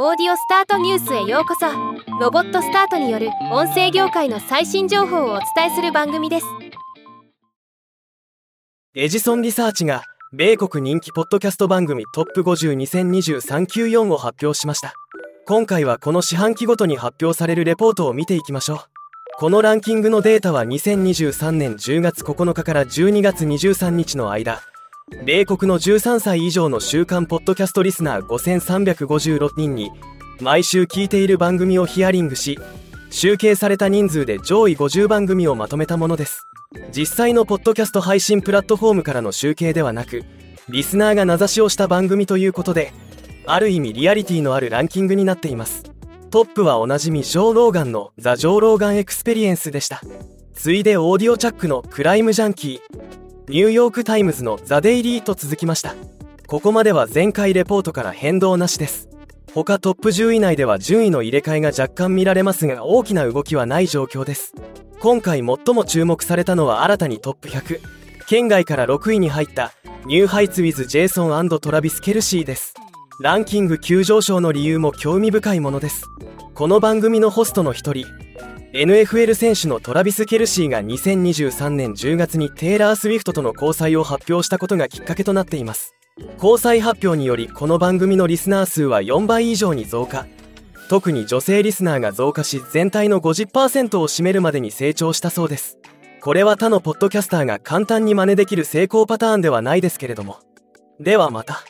オーディオスタートニュースへようこそ。ロボットスタートによる音声業界の最新情報をお伝えする番組です。エジソンリサーチが米国人気ポッドキャスト番組トップ50202394を発表しました。今回はこの四半期ごとに発表されるレポートを見ていきましょう。このランキングのデータは2023年10月9日から12月23日の間。米国の13歳以上の週刊ポッドキャストリスナー5356人に毎週聞いている番組をヒアリングし集計された人数で上位50番組をまとめたものです。実際のポッドキャスト配信プラットフォームからの集計ではなくリスナーが名指しをした番組ということである意味リアリティのあるランキングになっています。トップはおなじみジョー・ローガンのザ・ジョー・ローガン・エクスペリエンスでした。次いで audiochuck の Crime Junkie。ニューヨーク・タイムズの The Daily と続きました。ここまでは前回レポートから変動なしです。他トップ10位内では順位の入れ替えが若干見られますが大きな動きはない状況です。今回最も注目されたのは新たにトップ100圏外から6位に入った New Heights with Jason Travis Kelce です。ランキング急上昇の理由も興味深いものです。この番組のホストの一人 NFL 選手のトラビス・ケルシーが2023年10月にテイラー・スウィフトとの交際を発表したことがきっかけとなっています。交際発表によりこの番組のリスナー数は4倍以上に増加。特に女性リスナーが増加し全体の50%を占めるまでに成長したそうです。これは他のポッドキャスターが簡単に真似できる成功パターンではないですけれども。ではまた。